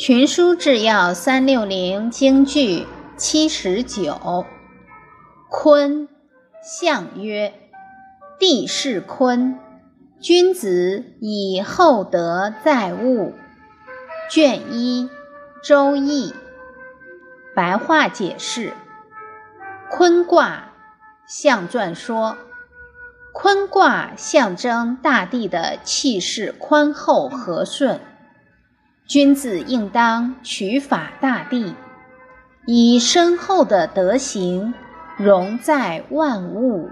群书治要三六零京剧七十九。坤，象曰：地势坤，君子以厚德载物。卷一，《周易》白话解释：坤卦象传说，坤卦象征大地的气势宽厚和顺。君子应当取法大地，以深厚的德行容在万物。